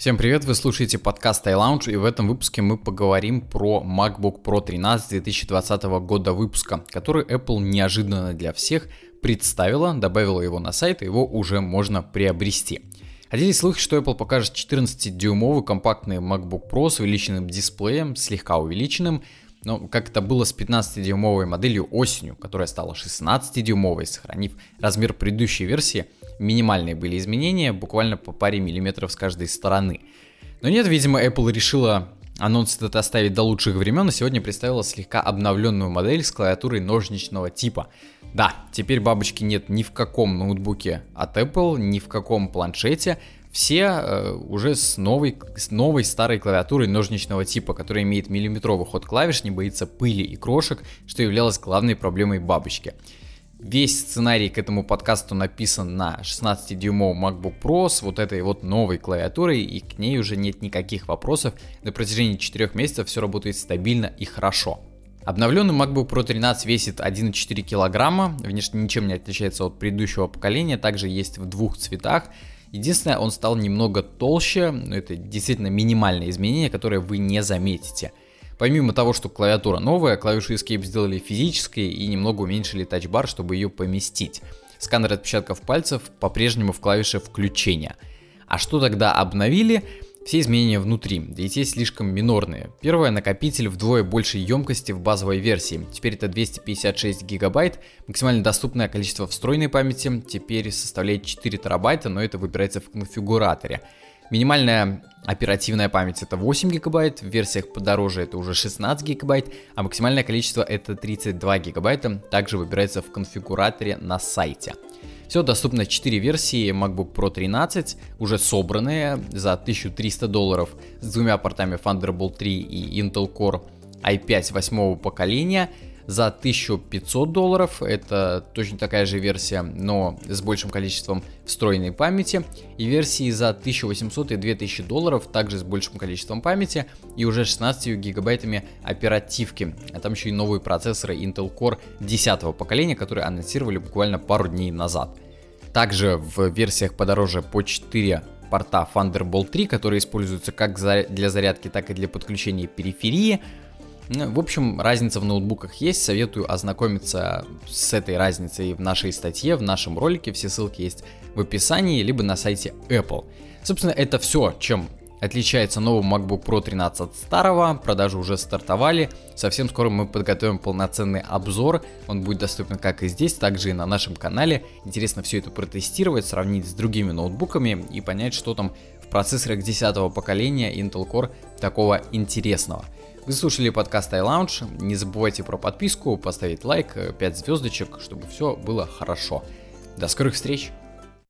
Всем привет, вы слушаете подкаст iLounge и в этом выпуске мы поговорим про MacBook Pro 13 2020 года выпуска, который Apple неожиданно для всех представила, добавила его на сайт и его уже можно приобрести. Ходили слухи, что Apple покажет 14-дюймовый компактный MacBook Pro с увеличенным дисплеем, слегка увеличенным, но как это было с 15-дюймовой моделью осенью, которая стала 16-дюймовой, сохранив размер предыдущей версии – минимальные были изменения, буквально по паре миллиметров с каждой стороны. Но нет, видимо, Apple решила анонс этот оставить до лучших времен, и сегодня представила слегка обновленную модель с клавиатурой ножничного типа. Да, теперь бабочки нет ни в каком ноутбуке от Apple, ни в каком планшете, все э, уже с новой, с новой старой клавиатурой ножничного типа, которая имеет миллиметровый ход клавиш, не боится пыли и крошек, что являлось главной проблемой бабочки. Весь сценарий к этому подкасту написан на 16-дюймовом MacBook Pro с вот этой вот новой клавиатурой, и к ней уже нет никаких вопросов. На протяжении 4 месяцев все работает стабильно и хорошо. Обновленный MacBook Pro 13 весит 1,4 килограмма, внешне ничем не отличается от предыдущего поколения, также есть в двух цветах. Единственное, он стал немного толще, но это действительно минимальное изменение, которое вы не заметите. Помимо того, что клавиатура новая, клавишу Escape сделали физической и немного уменьшили тачбар, чтобы ее поместить. Сканер отпечатков пальцев по-прежнему в клавише включения. А что тогда обновили? Все изменения внутри, и те слишком минорные. Первое, накопитель вдвое большей емкости в базовой версии. Теперь это 256 гигабайт. Максимально доступное количество встроенной памяти теперь составляет 4 терабайта, но это выбирается в конфигураторе. Минимальная оперативная память это 8 гигабайт, в версиях подороже это уже 16 гигабайт, а максимальное количество это 32 гигабайта, также выбирается в конфигураторе на сайте. Все доступно 4 версии MacBook Pro 13, уже собранные за 1300 долларов с двумя портами Thunderbolt 3 и Intel Core i5 восьмого поколения – за 1500 долларов. Это точно такая же версия, но с большим количеством встроенной памяти. И версии за 1800 и 2000 долларов, также с большим количеством памяти и уже 16 гигабайтами оперативки. А там еще и новые процессоры Intel Core 10 поколения, которые анонсировали буквально пару дней назад. Также в версиях подороже по 4 порта Thunderbolt 3, которые используются как для зарядки, так и для подключения периферии. Ну, в общем, разница в ноутбуках есть, советую ознакомиться с этой разницей в нашей статье, в нашем ролике, все ссылки есть в описании, либо на сайте Apple. Собственно, это все, чем отличается новый MacBook Pro 13 от старого, продажи уже стартовали, совсем скоро мы подготовим полноценный обзор, он будет доступен как и здесь, так же и на нашем канале, интересно все это протестировать, сравнить с другими ноутбуками и понять, что там в процессорах 10 поколения Intel Core такого интересного. Вы слушали подкаст iLounge. Не забывайте про подписку, поставить лайк, 5 звездочек, чтобы все было хорошо. До скорых встреч!